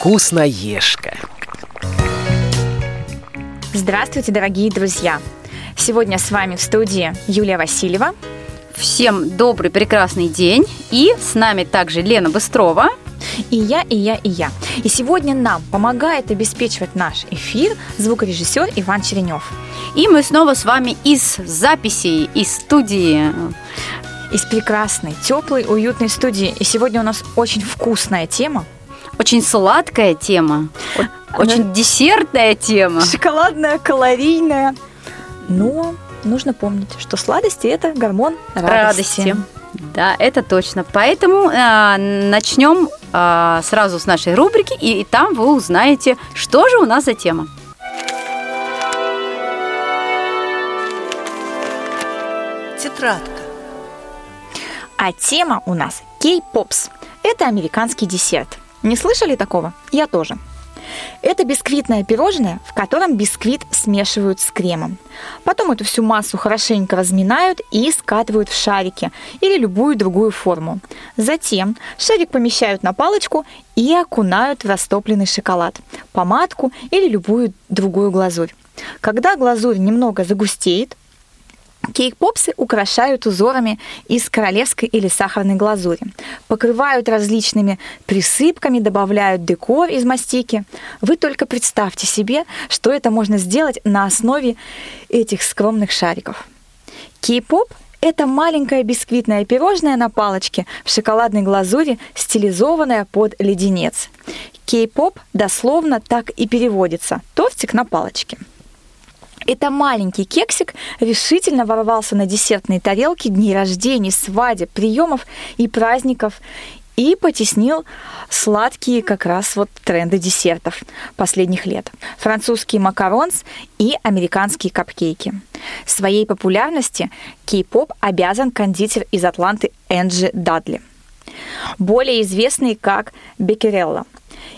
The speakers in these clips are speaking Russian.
Вкусноежка. Здравствуйте, дорогие друзья! Сегодня с вами в студии Юлия Васильева. Всем добрый, прекрасный день. И с нами также Лена Быстрова. И я, и я, и я. И сегодня нам помогает обеспечивать наш эфир звукорежиссер Иван Черенев. И мы снова с вами из записей, из студии. Из прекрасной, теплой, уютной студии. И сегодня у нас очень вкусная тема. Очень сладкая тема. Очень Она... десертная тема. Шоколадная, калорийная. Но нужно помнить, что сладости – это гормон радости. радости. Да, это точно. Поэтому э, начнем э, сразу с нашей рубрики, и, и там вы узнаете, что же у нас за тема. Тетрадка. А тема у нас кей-попс. Это американский десерт. Не слышали такого? Я тоже. Это бисквитное пирожное, в котором бисквит смешивают с кремом. Потом эту всю массу хорошенько разминают и скатывают в шарики или любую другую форму. Затем шарик помещают на палочку и окунают в растопленный шоколад, помадку или любую другую глазурь. Когда глазурь немного загустеет, Кейк-попсы украшают узорами из королевской или сахарной глазури, покрывают различными присыпками, добавляют декор из мастики. Вы только представьте себе, что это можно сделать на основе этих скромных шариков. Кей-поп – это маленькое бисквитное пирожное на палочке в шоколадной глазури, стилизованное под леденец. Кей-поп дословно так и переводится – тортик на палочке – это маленький кексик решительно ворвался на десертные тарелки дней рождений, свадеб, приемов и праздников и потеснил сладкие как раз вот тренды десертов последних лет. Французские макаронс и американские капкейки. Своей популярности кей-поп обязан кондитер из Атланты Энджи Дадли, более известный как Беккерелла –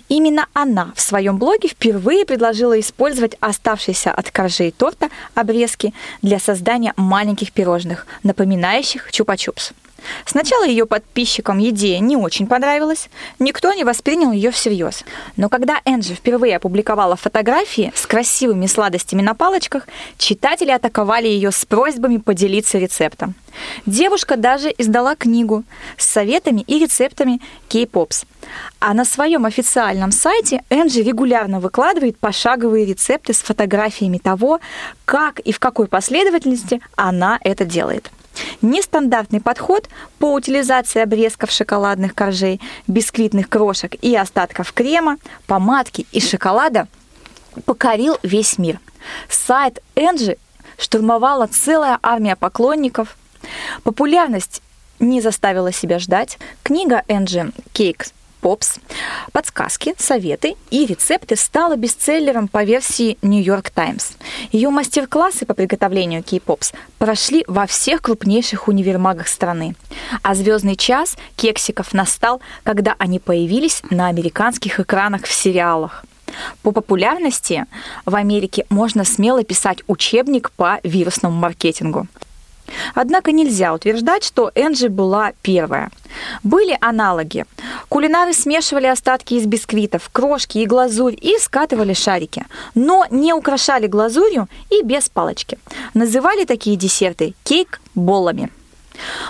Именно она в своем блоге впервые предложила использовать оставшиеся от коржей торта обрезки для создания маленьких пирожных, напоминающих чупа-чупс. Сначала ее подписчикам идея не очень понравилась, никто не воспринял ее всерьез. Но когда Энджи впервые опубликовала фотографии с красивыми сладостями на палочках, читатели атаковали ее с просьбами поделиться рецептом. Девушка даже издала книгу с советами и рецептами кей-попс. А на своем официальном сайте Энджи регулярно выкладывает пошаговые рецепты с фотографиями того, как и в какой последовательности она это делает. Нестандартный подход по утилизации обрезков шоколадных коржей, бисквитных крошек и остатков крема, помадки и шоколада покорил весь мир. Сайт Энджи штурмовала целая армия поклонников. Популярность не заставила себя ждать. Книга Энджи «Кейкс Попс, подсказки, советы и рецепты стала бестселлером по версии New York Times. Ее мастер-классы по приготовлению кей-попс прошли во всех крупнейших универмагах страны. А звездный час кексиков настал, когда они появились на американских экранах в сериалах. По популярности в Америке можно смело писать учебник по вирусному маркетингу. Однако нельзя утверждать, что Энджи была первая. Были аналоги. Кулинары смешивали остатки из бисквитов, крошки и глазурь и скатывали шарики, но не украшали глазурью и без палочки. Называли такие десерты кейк-боллами.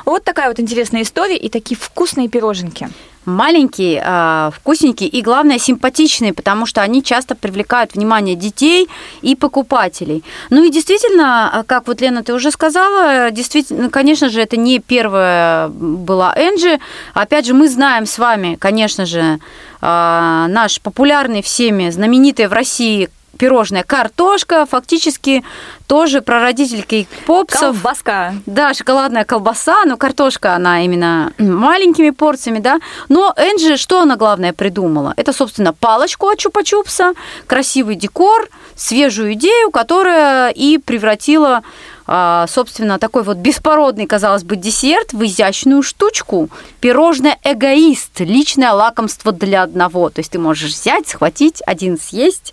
Вот такая вот интересная история и такие вкусные пироженки маленькие, а, вкусненькие и, главное, симпатичные, потому что они часто привлекают внимание детей и покупателей. Ну и действительно, а, как вот Лена, ты уже сказала, действительно, конечно же, это не первая была Энджи. Опять же, мы знаем с вами, конечно же, а, наш популярный всеми, знаменитый в России пирожное картошка, фактически тоже прародитель кейк-попсов. Колбаска. Да, шоколадная колбаса, но картошка, она именно маленькими порциями, да. Но Энджи, что она главное придумала? Это, собственно, палочку от чупа-чупса, красивый декор, свежую идею, которая и превратила собственно, такой вот беспородный, казалось бы, десерт в изящную штучку. Пирожное эгоист, личное лакомство для одного. То есть ты можешь взять, схватить, один съесть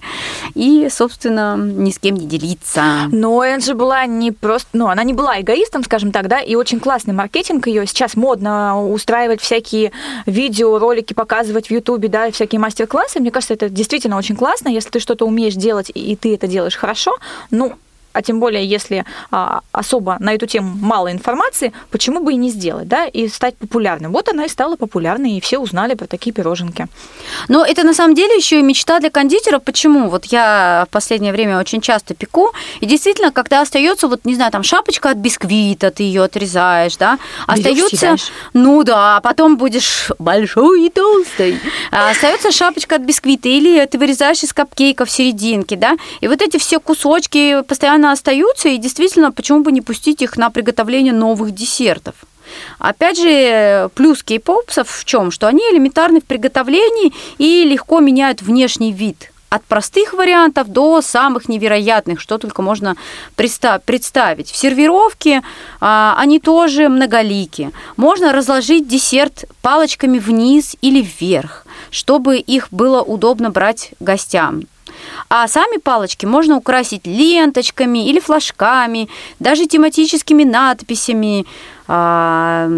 и, собственно, ни с кем не делиться. Но же была не просто, ну, она не была эгоистом, скажем так, да, и очень классный маркетинг ее. Сейчас модно устраивать всякие видео, ролики, показывать в Ютубе, да, всякие мастер-классы. Мне кажется, это действительно очень классно, если ты что-то умеешь делать и ты это делаешь хорошо. Ну, а тем более, если а, особо на эту тему мало информации, почему бы и не сделать, да, и стать популярным. Вот она и стала популярной, и все узнали про такие пироженки. Но это на самом деле еще и мечта для кондитера. Почему? Вот я в последнее время очень часто пеку, и действительно, когда остается, вот, не знаю, там шапочка от бисквита, ты ее отрезаешь, да, остается, ну да, а потом будешь большой и толстой. А остается шапочка от бисквита, или ты вырезаешь из капкейка в серединке, да, и вот эти все кусочки постоянно остаются, и действительно, почему бы не пустить их на приготовление новых десертов? Опять же, плюс кей-попсов в чем? Что они элементарны в приготовлении и легко меняют внешний вид от простых вариантов до самых невероятных, что только можно представить. В сервировке а, они тоже многолики. Можно разложить десерт палочками вниз или вверх, чтобы их было удобно брать гостям. А сами палочки можно украсить ленточками или флажками, даже тематическими надписями, а,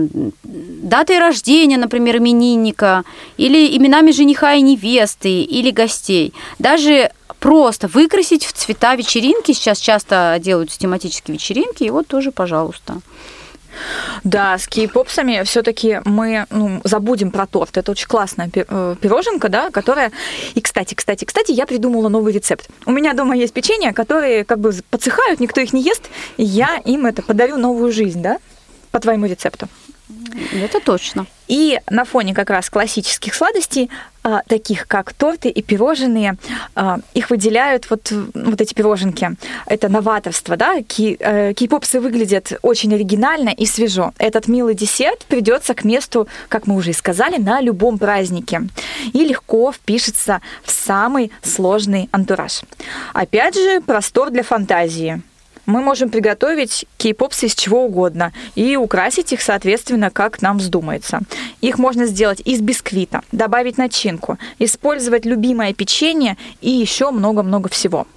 датой рождения, например, именинника, или именами жениха и невесты, или гостей. Даже просто выкрасить в цвета вечеринки. Сейчас часто делают тематические вечеринки, и вот тоже, пожалуйста. Да, с кей-попсами все-таки мы ну, забудем про торт. Это очень классная э, пироженка, да, которая... И, кстати, кстати, кстати, я придумала новый рецепт. У меня дома есть печенье, которые как бы подсыхают, никто их не ест, и я им это подарю новую жизнь, да, по твоему рецепту. Это точно. И на фоне как раз классических сладостей, таких как торты и пирожные, а, их выделяют вот, вот эти пироженки. Это новаторство, да? Э, кей-попсы выглядят очень оригинально и свежо. Этот милый десерт придется к месту, как мы уже и сказали, на любом празднике. И легко впишется в самый сложный антураж. Опять же, простор для фантазии мы можем приготовить кей-попсы из чего угодно и украсить их, соответственно, как нам вздумается. Их можно сделать из бисквита, добавить начинку, использовать любимое печенье и еще много-много всего.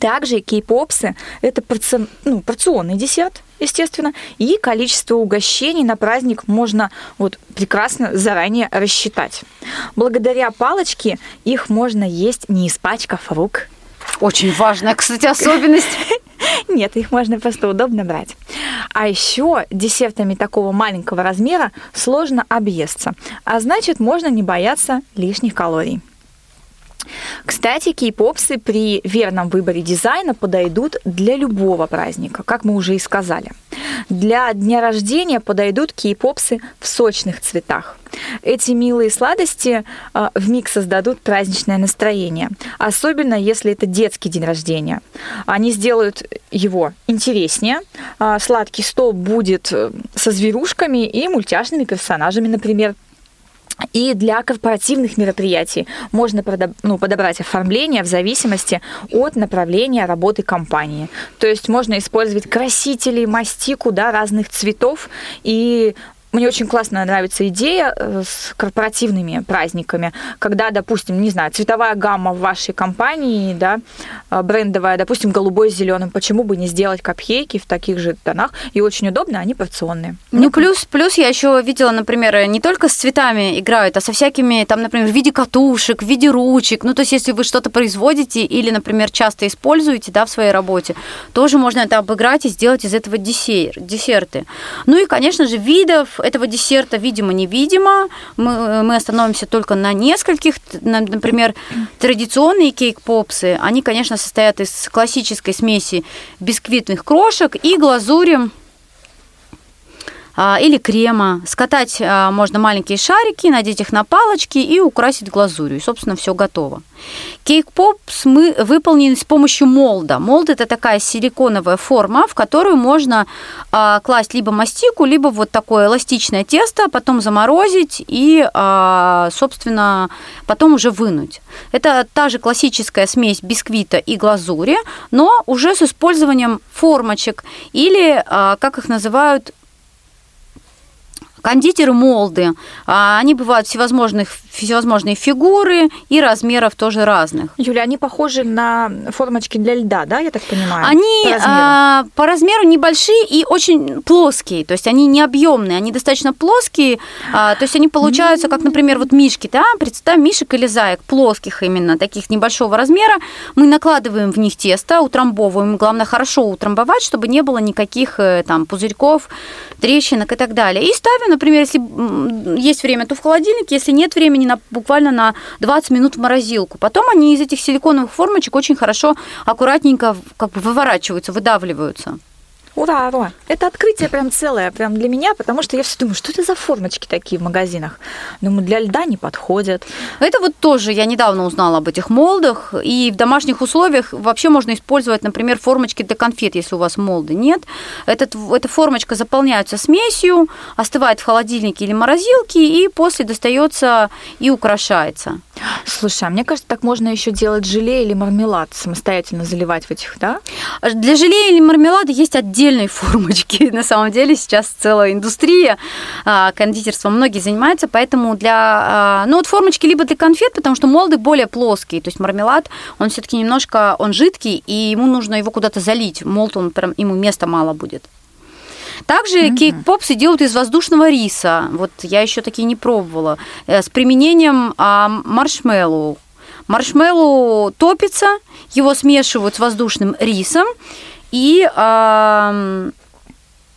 Также кей-попсы – это порци... ну, порционный десерт, естественно, и количество угощений на праздник можно вот прекрасно заранее рассчитать. Благодаря палочке их можно есть, не испачкав рук. Очень важная, кстати, особенность. Нет, их можно просто удобно брать. А еще десертами такого маленького размера сложно объесться, а значит можно не бояться лишних калорий. Кстати, кей-попсы при верном выборе дизайна подойдут для любого праздника, как мы уже и сказали. Для дня рождения подойдут кей-попсы в сочных цветах. Эти милые сладости а, в миг создадут праздничное настроение, особенно если это детский день рождения. Они сделают его интереснее. А, сладкий стол будет э, со зверушками и мультяшными персонажами, например. И для корпоративных мероприятий можно ну, подобрать оформление в зависимости от направления работы компании. То есть можно использовать красители, мастику да, разных цветов и мне очень классно нравится идея э, с корпоративными праздниками, когда, допустим, не знаю, цветовая гамма в вашей компании, да, э, брендовая, допустим, голубой с зеленым, почему бы не сделать капхейки в таких же тонах? И очень удобно, они порционные. Ну, плюс, плюс я еще видела, например, не только с цветами играют, а со всякими, там, например, в виде катушек, в виде ручек. Ну, то есть, если вы что-то производите или, например, часто используете, да, в своей работе, тоже можно это обыграть и сделать из этого десерт, десерты. Ну и, конечно же, видов этого десерта, видимо-невидимо. Мы, мы остановимся только на нескольких. Например, традиционные кейк-попсы, они, конечно, состоят из классической смеси бисквитных крошек и глазури или крема. Скатать а, можно маленькие шарики, надеть их на палочки и украсить глазурью. И, собственно, все готово. Кейк-попс мы выполнены с помощью молда. Молд – это такая силиконовая форма, в которую можно а, класть либо мастику, либо вот такое эластичное тесто, потом заморозить и, собственно, потом уже вынуть. Это та же классическая смесь бисквита и глазури, но уже с использованием формочек или, как их называют, кондитеры молды. А, они бывают всевозможных, всевозможные фигуры и размеров тоже разных. Юля, они похожи на формочки для льда, да, я так понимаю? Они по размеру, а, по размеру небольшие и очень плоские, то есть они не объемные, они достаточно плоские, а, то есть они получаются, как, например, вот мишки, да, представь мишек или заек, плоских именно, таких небольшого размера. Мы накладываем в них тесто, утрамбовываем, главное хорошо утрамбовать, чтобы не было никаких э, там пузырьков, трещинок и так далее. И ставим например, если есть время, то в холодильнике, если нет времени, на, буквально на 20 минут в морозилку. Потом они из этих силиконовых формочек очень хорошо, аккуратненько как бы выворачиваются, выдавливаются. Ура, ура! Это открытие прям целое, прям для меня, потому что я все думаю, что это за формочки такие в магазинах? Думаю, для льда не подходят. Это вот тоже, я недавно узнала об этих молдах, и в домашних условиях вообще можно использовать, например, формочки для конфет, если у вас молды нет. Этот, эта формочка заполняется смесью, остывает в холодильнике или морозилке, и после достается и украшается. Слушай, а мне кажется, так можно еще делать желе или мармелад, самостоятельно заливать в этих, да? Для желе или мармелада есть отдельные формочки. На самом деле сейчас целая индустрия а, кондитерства, многие занимаются, поэтому для, а, ну вот формочки либо для конфет, потому что молды более плоские, то есть мармелад, он все-таки немножко, он жидкий, и ему нужно его куда-то залить. Молд, он прям, ему места мало будет. Также mm-hmm. кейк-попсы делают из воздушного риса. Вот я еще такие не пробовала. Э, с применением а, маршмеллоу. Маршмеллоу топится, его смешивают с воздушным рисом, и а,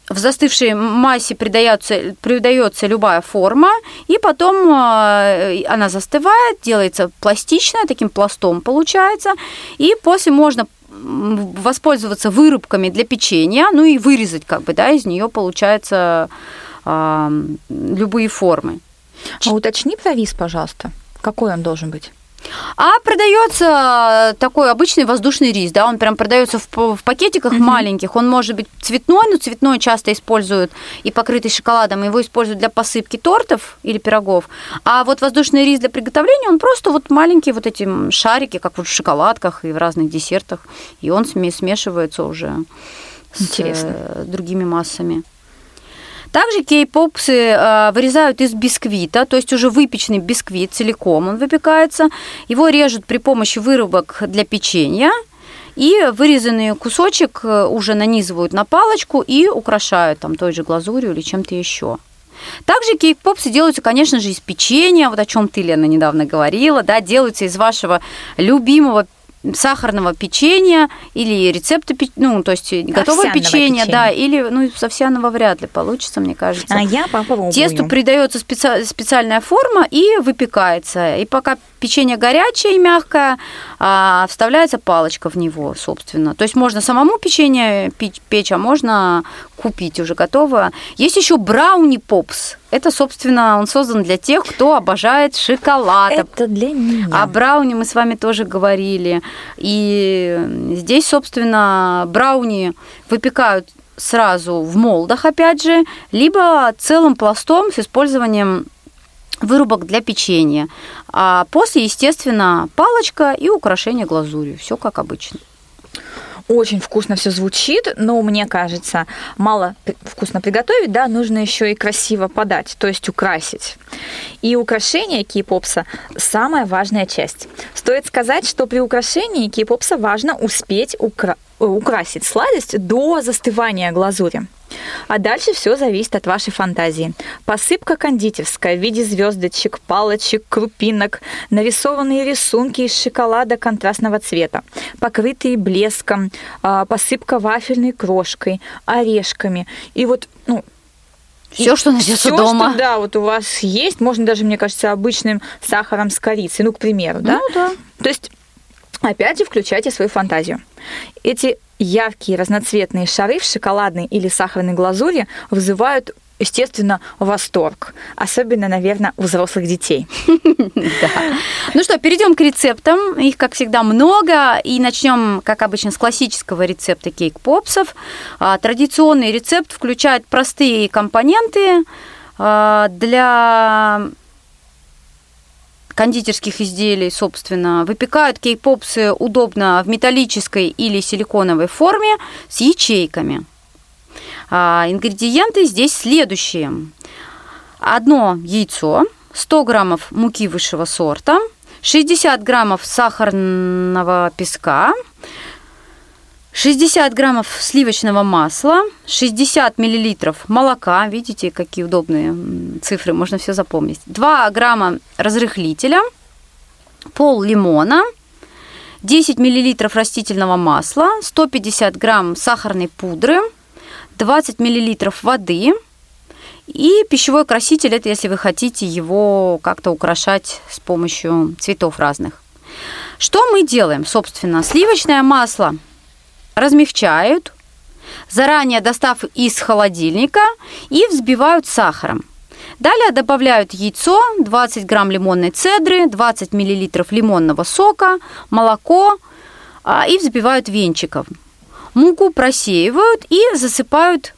в застывшей массе придается, придается любая форма, и потом а, она застывает, делается пластичная, таким пластом получается, и после можно воспользоваться вырубками для печенья, ну и вырезать как бы, да, из нее получается э, любые формы. А уточни про виз, пожалуйста, какой он должен быть? А продается такой обычный воздушный рис, да, он прям продается в, в пакетиках угу. маленьких. Он может быть цветной, но цветной часто используют и покрытый шоколадом. Его используют для посыпки тортов или пирогов. А вот воздушный рис для приготовления, он просто вот маленькие вот эти шарики, как вот в шоколадках и в разных десертах. И он смешивается уже Интересно. с э, другими массами. Также кей-попсы э, вырезают из бисквита, то есть уже выпеченный бисквит целиком он выпекается. Его режут при помощи вырубок для печенья. И вырезанный кусочек э, уже нанизывают на палочку и украшают там той же глазурью или чем-то еще. Также кейк-попсы делаются, конечно же, из печенья, вот о чем ты, Лена, недавно говорила, да, делаются из вашего любимого сахарного печенья или рецепта, ну, то есть готовое печенье, да, или, ну, из овсяного вряд ли получится, мне кажется. А я попробую. Тесту придается специ... специальная форма и выпекается. И пока печенье горячее и мягкое, а вставляется палочка в него, собственно. То есть можно самому печенье печь, а можно купить уже готовое. Есть еще брауни попс. Это, собственно, он создан для тех, кто обожает шоколад. Это для меня. А брауни мы с вами тоже говорили. И здесь, собственно, брауни выпекают сразу в молдах, опять же, либо целым пластом с использованием вырубок для печенья. А после, естественно, палочка и украшение глазурью. Все как обычно. Очень вкусно все звучит, но мне кажется, мало вкусно приготовить, да, нужно еще и красиво подать, то есть украсить. И украшение кей-попса – самая важная часть. Стоит сказать, что при украшении кей-попса важно успеть укра- украсить сладость до застывания глазури. А дальше все зависит от вашей фантазии. Посыпка кондитерская в виде звездочек, палочек, крупинок, нарисованные рисунки из шоколада контрастного цвета, покрытые блеском, а, посыпка вафельной крошкой, орешками. И вот, ну, все, что найдется дома. Что, да, вот у вас есть, можно даже, мне кажется, обычным сахаром с корицей, ну, к примеру, да? Ну, да. То есть Опять же, включайте свою фантазию. Эти яркие разноцветные шары в шоколадной или сахарной глазури вызывают естественно, восторг. Особенно, наверное, у взрослых детей. Ну что, перейдем к рецептам. Их, как всегда, много. И начнем, как обычно, с классического рецепта кейк-попсов. А, традиционный рецепт включает простые компоненты а, для кондитерских изделий, собственно, выпекают кейк-попсы удобно в металлической или силиконовой форме с ячейками. А, ингредиенты здесь следующие. Одно яйцо, 100 граммов муки высшего сорта, 60 граммов сахарного песка, 60 граммов сливочного масла, 60 миллилитров молока, видите, какие удобные цифры, можно все запомнить, 2 грамма разрыхлителя, пол лимона, 10 миллилитров растительного масла, 150 грамм сахарной пудры, 20 миллилитров воды и пищевой краситель, это если вы хотите его как-то украшать с помощью цветов разных. Что мы делаем? Собственно, сливочное масло – размягчают, заранее достав из холодильника и взбивают сахаром. Далее добавляют яйцо, 20 грамм лимонной цедры, 20 миллилитров лимонного сока, молоко а, и взбивают венчиком. Муку просеивают и засыпают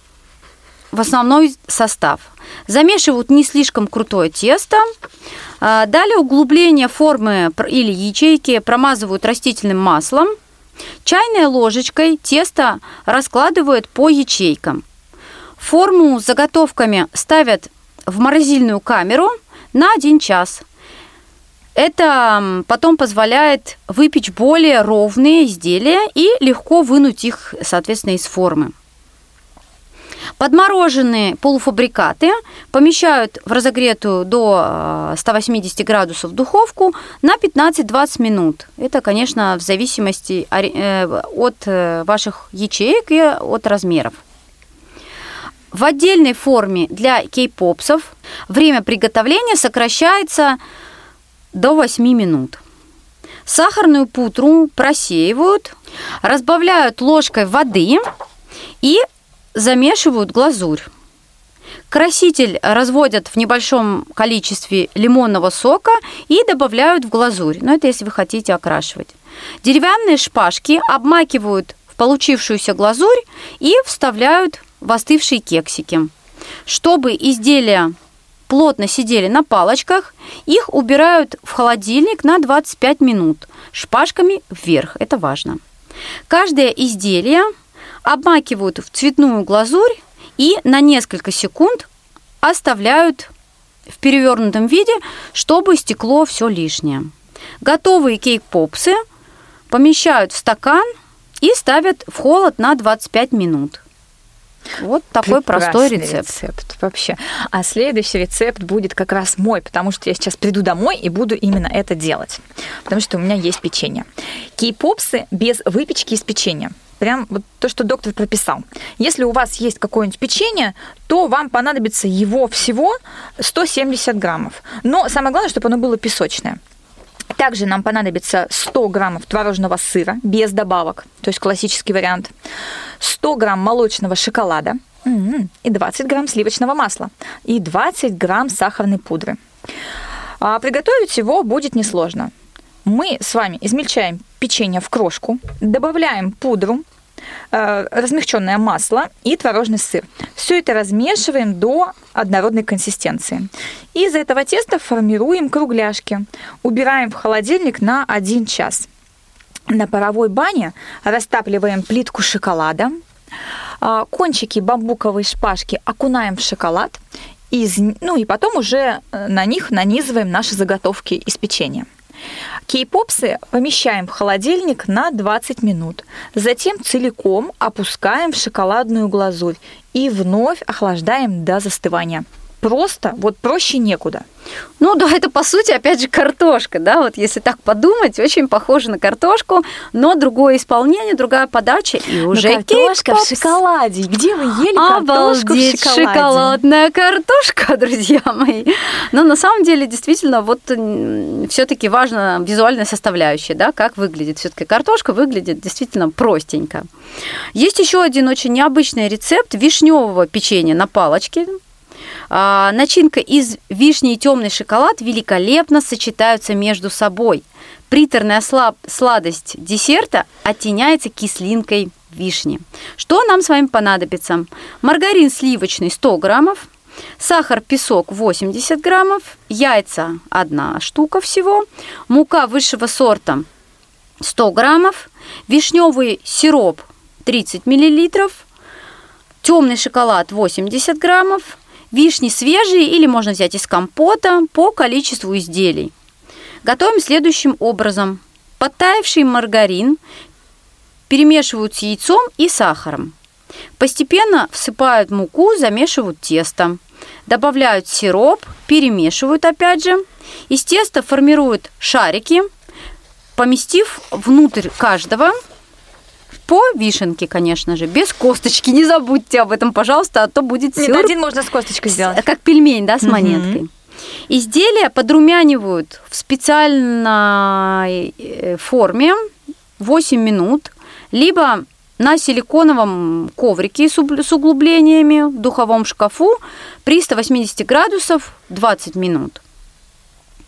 в основной состав. Замешивают не слишком крутое тесто. А, далее углубление формы или ячейки промазывают растительным маслом – Чайной ложечкой тесто раскладывают по ячейкам. Форму с заготовками ставят в морозильную камеру на 1 час. Это потом позволяет выпечь более ровные изделия и легко вынуть их, соответственно, из формы. Подмороженные полуфабрикаты помещают в разогретую до 180 э, градусов духовку на 15-20 минут. Это, конечно, в зависимости э, от э, ваших ячеек и от размеров. В отдельной форме для кей-попсов время приготовления сокращается до 8 минут. Сахарную пудру просеивают, разбавляют ложкой воды и замешивают глазурь. Краситель разводят в небольшом количестве лимонного сока и добавляют в глазурь. Но это если вы хотите окрашивать. Деревянные шпажки обмакивают в получившуюся глазурь и вставляют в остывшие кексики. Чтобы изделия плотно сидели на палочках, их убирают в холодильник на 25 минут шпажками вверх. Это важно. Каждое изделие обмакивают в цветную глазурь и на несколько секунд оставляют в перевернутом виде, чтобы стекло все лишнее. Готовые кейк-попсы помещают в стакан и ставят в холод на 25 минут. Вот такой Прекрасный простой рецепт. рецепт. Вообще. А следующий рецепт будет как раз мой, потому что я сейчас приду домой и буду именно это делать. Потому что у меня есть печенье. Кей-попсы без выпечки из печенья прям вот то, что доктор прописал. Если у вас есть какое-нибудь печенье, то вам понадобится его всего 170 граммов. Но самое главное, чтобы оно было песочное. Также нам понадобится 100 граммов творожного сыра без добавок, то есть классический вариант, 100 грамм молочного шоколада и 20 грамм сливочного масла и 20 грамм сахарной пудры. А приготовить его будет несложно мы с вами измельчаем печенье в крошку, добавляем пудру, размягченное масло и творожный сыр. Все это размешиваем до однородной консистенции. Из этого теста формируем кругляшки. Убираем в холодильник на 1 час. На паровой бане растапливаем плитку шоколада. Кончики бамбуковой шпажки окунаем в шоколад. Из, ну и потом уже э, на них нанизываем наши заготовки из печенья. Кей-попсы помещаем в холодильник на 20 минут. Затем целиком опускаем в шоколадную глазурь и вновь охлаждаем до застывания просто, вот проще некуда. Ну да, это по сути, опять же, картошка, да, вот если так подумать, очень похоже на картошку, но другое исполнение, другая подача и уже картошка в шоколаде. Где вы ели картошку Обалдеть, в шоколаде? шоколадная картошка, друзья мои. Но на самом деле, действительно, вот все-таки важна визуальная составляющая, да, как выглядит. Все-таки картошка выглядит действительно простенько. Есть еще один очень необычный рецепт вишневого печенья на палочке. А, начинка из вишни и темный шоколад великолепно сочетаются между собой. Приторная слаб, сладость десерта оттеняется кислинкой вишни. Что нам с вами понадобится? Маргарин сливочный 100 граммов, сахар, песок 80 граммов, яйца одна штука всего, мука высшего сорта 100 граммов, вишневый сироп 30 миллилитров, темный шоколад 80 граммов, вишни свежие или можно взять из компота по количеству изделий. Готовим следующим образом. Подтаявший маргарин перемешивают с яйцом и сахаром. Постепенно всыпают муку, замешивают тесто. Добавляют сироп, перемешивают опять же. Из теста формируют шарики, поместив внутрь каждого по вишенке, конечно же, без косточки. Не забудьте об этом, пожалуйста, а то будет сюр. Нет, один можно с косточкой сделать. Как пельмень, да, с монеткой. Угу. Изделия подрумянивают в специальной э, форме 8 минут, либо на силиконовом коврике с углублениями в духовом шкафу при 180 градусов 20 минут.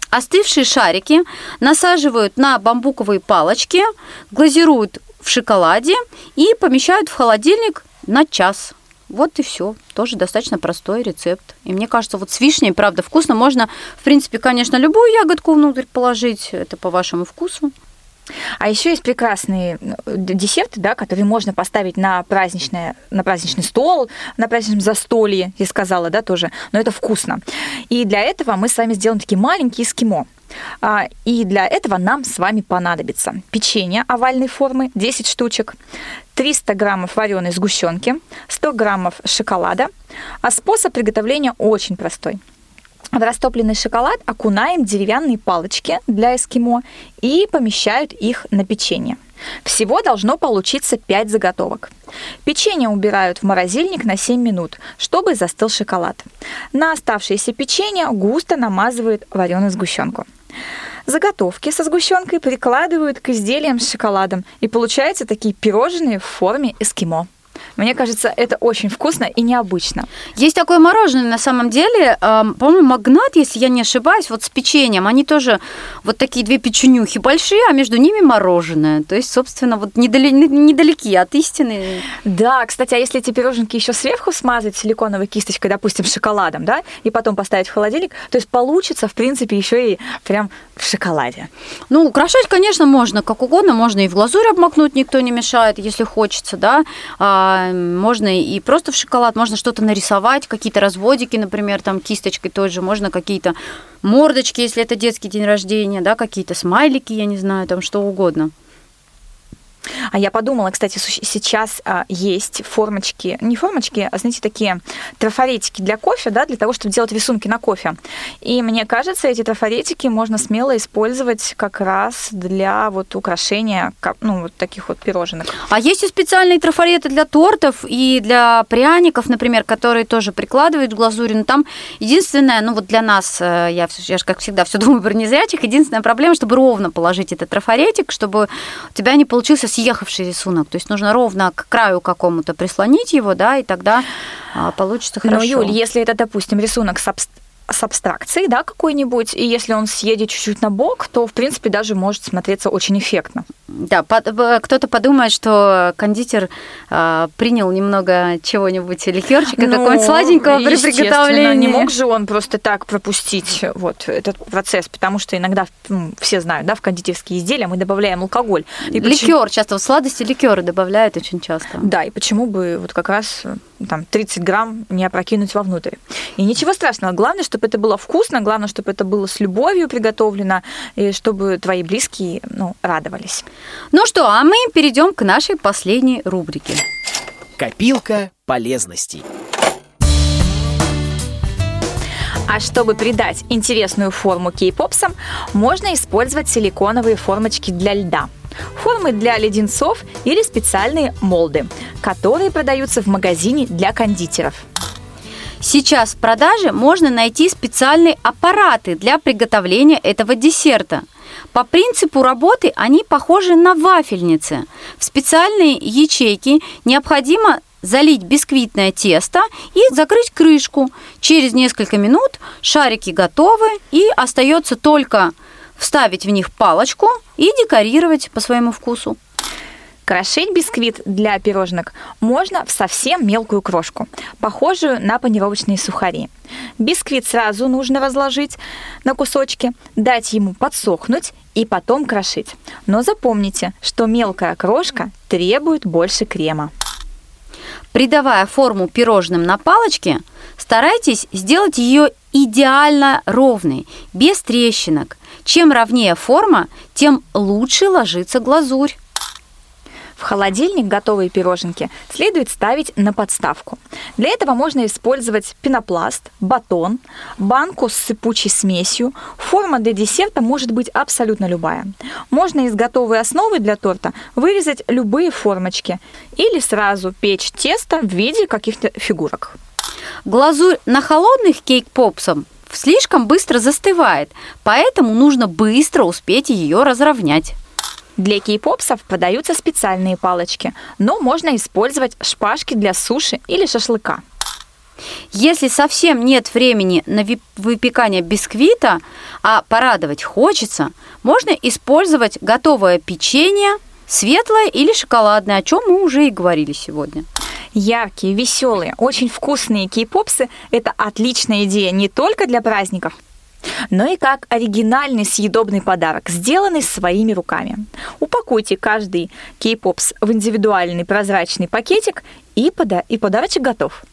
Остывшие шарики насаживают на бамбуковые палочки, глазируют в шоколаде и помещают в холодильник на час. Вот и все. Тоже достаточно простой рецепт. И мне кажется, вот с вишней, правда, вкусно. Можно, в принципе, конечно, любую ягодку внутрь положить. Это по вашему вкусу. А еще есть прекрасные ну, десерты, да, которые можно поставить на, праздничное, на праздничный стол, на праздничном застолье, я сказала, да, тоже. Но это вкусно. И для этого мы с вами сделаем такие маленькие эскимо. А, и для этого нам с вами понадобится печенье овальной формы 10 штучек, 300 граммов вареной сгущенки, 100 граммов шоколада. А способ приготовления очень простой. В растопленный шоколад окунаем деревянные палочки для эскимо и помещают их на печенье. Всего должно получиться 5 заготовок. Печенье убирают в морозильник на 7 минут, чтобы застыл шоколад. На оставшееся печенье густо намазывают вареную сгущенку. Заготовки со сгущенкой прикладывают к изделиям с шоколадом, и получаются такие пирожные в форме эскимо. Мне кажется, это очень вкусно и необычно. Есть такое мороженое на самом деле, по-моему, магнат, если я не ошибаюсь, вот с печеньем. Они тоже вот такие две печенюхи большие, а между ними мороженое. То есть, собственно, вот недалеки от истины. Да, кстати, а если эти пироженки еще сверху смазать силиконовой кисточкой, допустим, шоколадом, да, и потом поставить в холодильник, то есть получится, в принципе, еще и прям в шоколаде. Ну, украшать, конечно, можно как угодно, можно и в глазурь обмакнуть, никто не мешает, если хочется, да. А, можно и просто в шоколад, можно что-то нарисовать, какие-то разводики, например, там кисточкой той же, можно какие-то мордочки, если это детский день рождения, да, какие-то смайлики, я не знаю, там что угодно. А я подумала, кстати, сейчас а, есть формочки, не формочки, а, знаете, такие трафаретики для кофе, да, для того, чтобы делать рисунки на кофе. И мне кажется, эти трафаретики можно смело использовать как раз для вот украшения, ну, вот таких вот пирожных. А есть и специальные трафареты для тортов и для пряников, например, которые тоже прикладывают в глазурь. Но там единственное, ну, вот для нас, э, я, я же, как всегда, все думаю про незрячих, единственная проблема, чтобы ровно положить этот трафаретик, чтобы у тебя не получился съехавший рисунок. То есть нужно ровно к краю какому-то прислонить его, да, и тогда а, получится хорошо. Но, Юль, если это, допустим, рисунок с с абстракцией, да, какой-нибудь, и если он съедет чуть-чуть на бок, то, в принципе, даже может смотреться очень эффектно. Да, кто-то подумает, что кондитер э, принял немного чего-нибудь, ликерчика, ну, какого-нибудь сладенького при приготовлении. не мог же он просто так пропустить вот этот процесс, потому что иногда, ну, все знают, да, в кондитерские изделия мы добавляем алкоголь. И Ликер, почему... часто, в сладости ликеры добавляют очень часто. Да, и почему бы вот как раз там 30 грамм не опрокинуть вовнутрь. И ничего страшного, главное, что чтобы это было вкусно, главное, чтобы это было с любовью приготовлено, и чтобы твои близкие ну, радовались. Ну что, а мы перейдем к нашей последней рубрике. Копилка полезностей. А чтобы придать интересную форму кей-попсам, можно использовать силиконовые формочки для льда, формы для леденцов или специальные молды, которые продаются в магазине для кондитеров. Сейчас в продаже можно найти специальные аппараты для приготовления этого десерта. По принципу работы они похожи на вафельницы. В специальные ячейки необходимо залить бисквитное тесто и закрыть крышку. Через несколько минут шарики готовы, и остается только вставить в них палочку и декорировать по своему вкусу. Крошить бисквит для пирожных можно в совсем мелкую крошку, похожую на панировочные сухари. Бисквит сразу нужно разложить на кусочки, дать ему подсохнуть и потом крошить. Но запомните, что мелкая крошка требует больше крема. Придавая форму пирожным на палочке, старайтесь сделать ее идеально ровной, без трещинок. Чем ровнее форма, тем лучше ложится глазурь. В холодильник готовые пироженки следует ставить на подставку. Для этого можно использовать пенопласт, батон, банку с сыпучей смесью. Форма для десерта может быть абсолютно любая. Можно из готовой основы для торта вырезать любые формочки или сразу печь тесто в виде каких-то фигурок. Глазурь на холодных кейк-попсом слишком быстро застывает, поэтому нужно быстро успеть ее разровнять. Для кей-попсов продаются специальные палочки, но можно использовать шпажки для суши или шашлыка. Если совсем нет времени на выпекание бисквита, а порадовать хочется, можно использовать готовое печенье, светлое или шоколадное, о чем мы уже и говорили сегодня. Яркие, веселые, очень вкусные кей-попсы – это отличная идея не только для праздников, но и как оригинальный съедобный подарок, сделанный своими руками. Упакуйте каждый кей-попс в индивидуальный прозрачный пакетик, и, пода- и подарочек готов.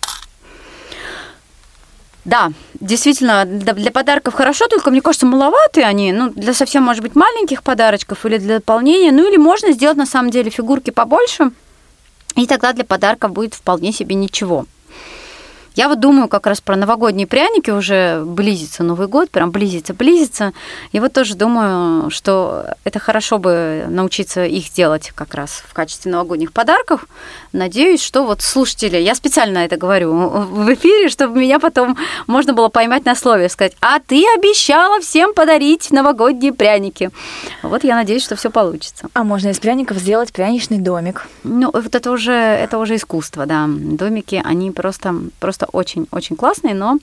Да, действительно, для подарков хорошо, только мне кажется, маловатые они. Ну, для совсем, может быть, маленьких подарочков или для дополнения. Ну, или можно сделать, на самом деле, фигурки побольше, и тогда для подарков будет вполне себе ничего. Я вот думаю как раз про новогодние пряники, уже близится Новый год, прям близится, близится. И вот тоже думаю, что это хорошо бы научиться их делать как раз в качестве новогодних подарков. Надеюсь, что вот слушатели, я специально это говорю в эфире, чтобы меня потом можно было поймать на слове, сказать, а ты обещала всем подарить новогодние пряники. Вот я надеюсь, что все получится. А можно из пряников сделать пряничный домик. Ну, вот это уже, это уже искусство, да. Домики, они просто, просто просто очень-очень классный, но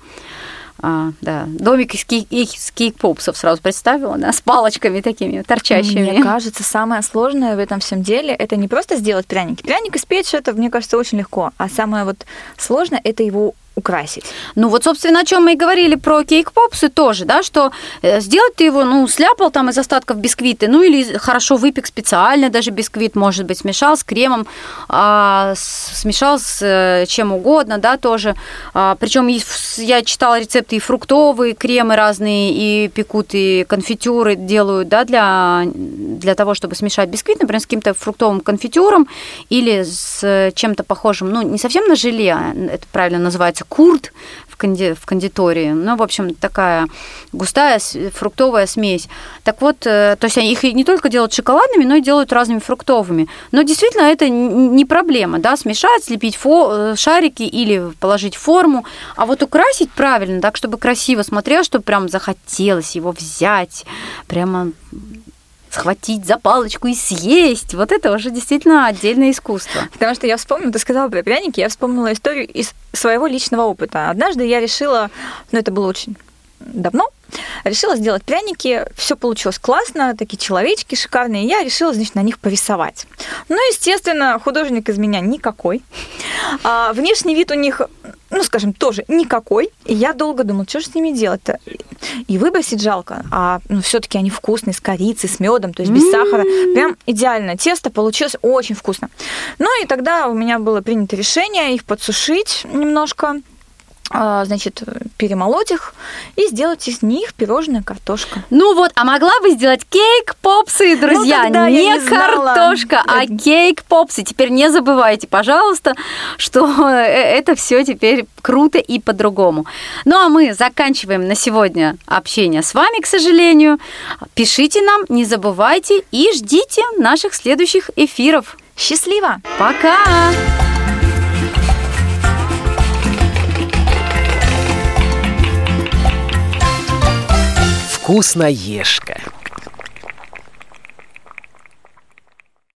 а, да, домик из, кей- из кейк-попсов сразу представила, да, с палочками такими торчащими. Мне кажется, самое сложное в этом всем деле это не просто сделать пряники. Пряник испечь это, мне кажется, очень легко, а самое вот сложное это его украсить. Ну вот, собственно, о чем мы и говорили про кейк-попсы тоже, да, что э, сделать ты его, ну, сляпал там из остатков бисквиты, ну, или хорошо выпек специально даже бисквит, может быть, смешал с кремом, а, смешал с э, чем угодно, да, тоже. А, причем я читала рецепты и фруктовые, кремы разные, и пекут, и конфитюры делают, да, для, для того, чтобы смешать бисквит, например, с каким-то фруктовым конфитюром или с чем-то похожим, ну, не совсем на желе, а это правильно называется курт в, конди в кондитории. Ну, в общем, такая густая фруктовая смесь. Так вот, э, то есть они их не только делают шоколадными, но и делают разными фруктовыми. Но действительно это не проблема, да, смешать, слепить э, шарики или положить форму, а вот украсить правильно, так, чтобы красиво смотрелось, чтобы прям захотелось его взять, прямо схватить за палочку и съесть. Вот это уже действительно отдельное искусство. Потому что я вспомнила, ты сказала про пряники, я вспомнила историю из своего личного опыта. Однажды я решила, ну это было очень давно, решила сделать пряники, все получилось классно, такие человечки шикарные, я решила, значит, на них порисовать. Ну, естественно, художник из меня никакой. А, внешний вид у них ну, скажем, тоже никакой. И я долго думала, что же с ними делать-то? И выбросить жалко. А ну, все-таки они вкусные, с корицей, с медом, то есть без сахара. Прям идеально. Тесто получилось очень вкусно. Ну и тогда у меня было принято решение их подсушить немножко значит, перемолоть их и сделать из них пирожная картошка. Ну вот, а могла бы сделать кейк-попсы, друзья, ну, не, не картошка, а кейк-попсы. Теперь не забывайте, пожалуйста, что э, это все теперь круто и по-другому. Ну а мы заканчиваем на сегодня общение с вами, к сожалению. Пишите нам, не забывайте и ждите наших следующих эфиров. Счастливо! Пока! вкусноежка.